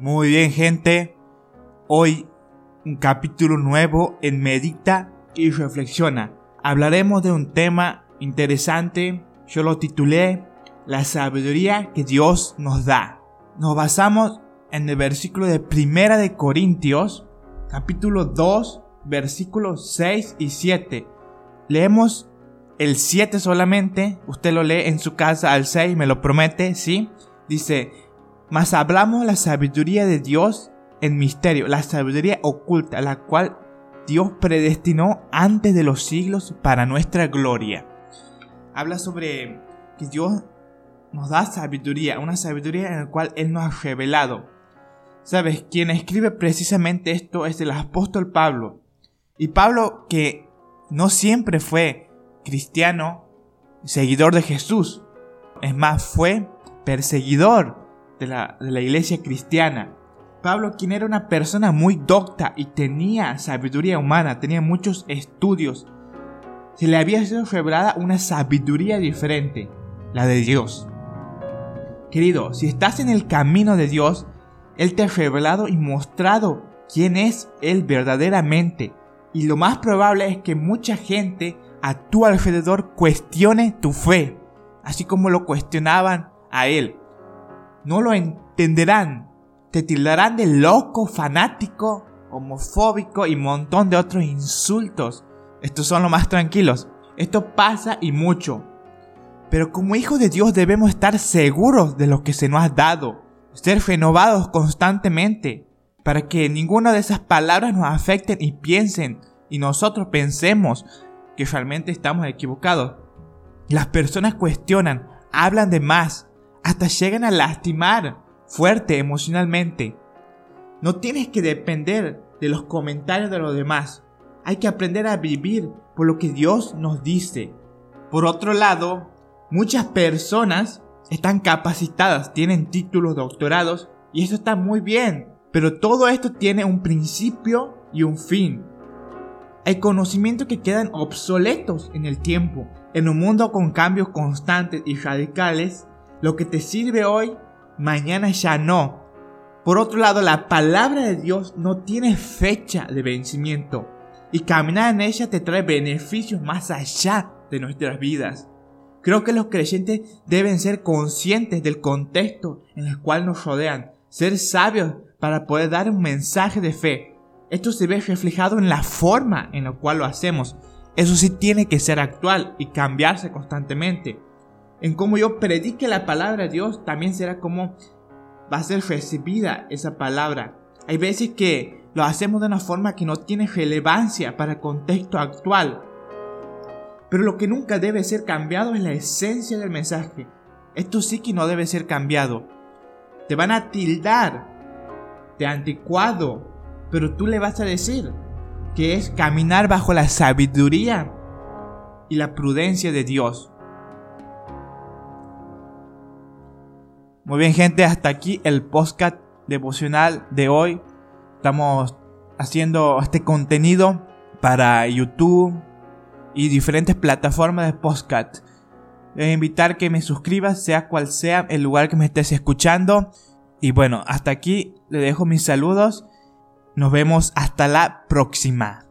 Muy bien gente, hoy un capítulo nuevo en Medita y Reflexiona. Hablaremos de un tema interesante, yo lo titulé La sabiduría que Dios nos da. Nos basamos en el versículo de Primera de Corintios, capítulo 2, versículos 6 y 7. Leemos el 7 solamente, usted lo lee en su casa al 6, me lo promete, ¿sí? Dice, mas hablamos la sabiduría de Dios en misterio, la sabiduría oculta, la cual Dios predestinó antes de los siglos para nuestra gloria. Habla sobre que Dios nos da sabiduría, una sabiduría en la cual Él nos ha revelado. Sabes, quien escribe precisamente esto es el apóstol Pablo. Y Pablo que no siempre fue cristiano, seguidor de Jesús. Es más, fue perseguidor de la, iglesia cristiana. Pablo, quien era una persona muy docta y tenía sabiduría humana, tenía muchos estudios, se le había sido revelada una sabiduría diferente, la de Dios. Querido, si estás en el camino de Dios, Él te ha revelado y mostrado quién es Él verdaderamente. Y lo más probable es que mucha gente a tu alrededor cuestione tu fe, así como lo cuestionaban a Él no lo entenderán. Te tildarán de loco, fanático, homofóbico y montón de otros insultos. Estos son los más tranquilos. Esto pasa y mucho. Pero como hijos de Dios debemos estar seguros de lo que se nos ha dado. Ser renovados constantemente. Para que ninguna de esas palabras nos afecten y piensen. Y nosotros pensemos que realmente estamos equivocados. Las personas cuestionan, hablan de más, hasta llegan a lastimar fuerte emocionalmente. No tienes que depender de los comentarios de los demás. Hay que aprender a vivir por lo que Dios nos dice. Por otro lado, muchas personas están capacitadas, tienen títulos, doctorados, y eso está muy bien. Pero todo esto tiene un principio y un fin. Hay conocimientos que quedan obsoletos en el tiempo. En un mundo con cambios constantes y radicales, lo que te sirve hoy, mañana ya no. Por otro lado, la palabra de Dios no tiene fecha de vencimiento y caminar en ella te trae beneficios más allá de nuestras vidas. Creo que los creyentes deben ser conscientes del contexto en el cual nos rodean, ser sabios para poder dar un mensaje de fe. Esto se ve reflejado en la forma en la cual lo hacemos. Eso sí tiene que ser actual y cambiarse constantemente en cómo yo predique la palabra de Dios, también será como va a ser recibida esa palabra. Hay veces que lo hacemos de una forma que no tiene relevancia para el contexto actual. Pero lo que nunca debe ser cambiado es la esencia del mensaje. Esto sí que no debe ser cambiado. Te van a tildar de anticuado, pero tú le vas a decir que es caminar bajo la sabiduría y la prudencia de Dios. Muy bien gente, hasta aquí el podcast devocional de hoy. Estamos haciendo este contenido para YouTube y diferentes plataformas de podcast. Voy invitar que me suscribas, sea cual sea el lugar que me estés escuchando. Y bueno, hasta aquí le dejo mis saludos. Nos vemos hasta la próxima.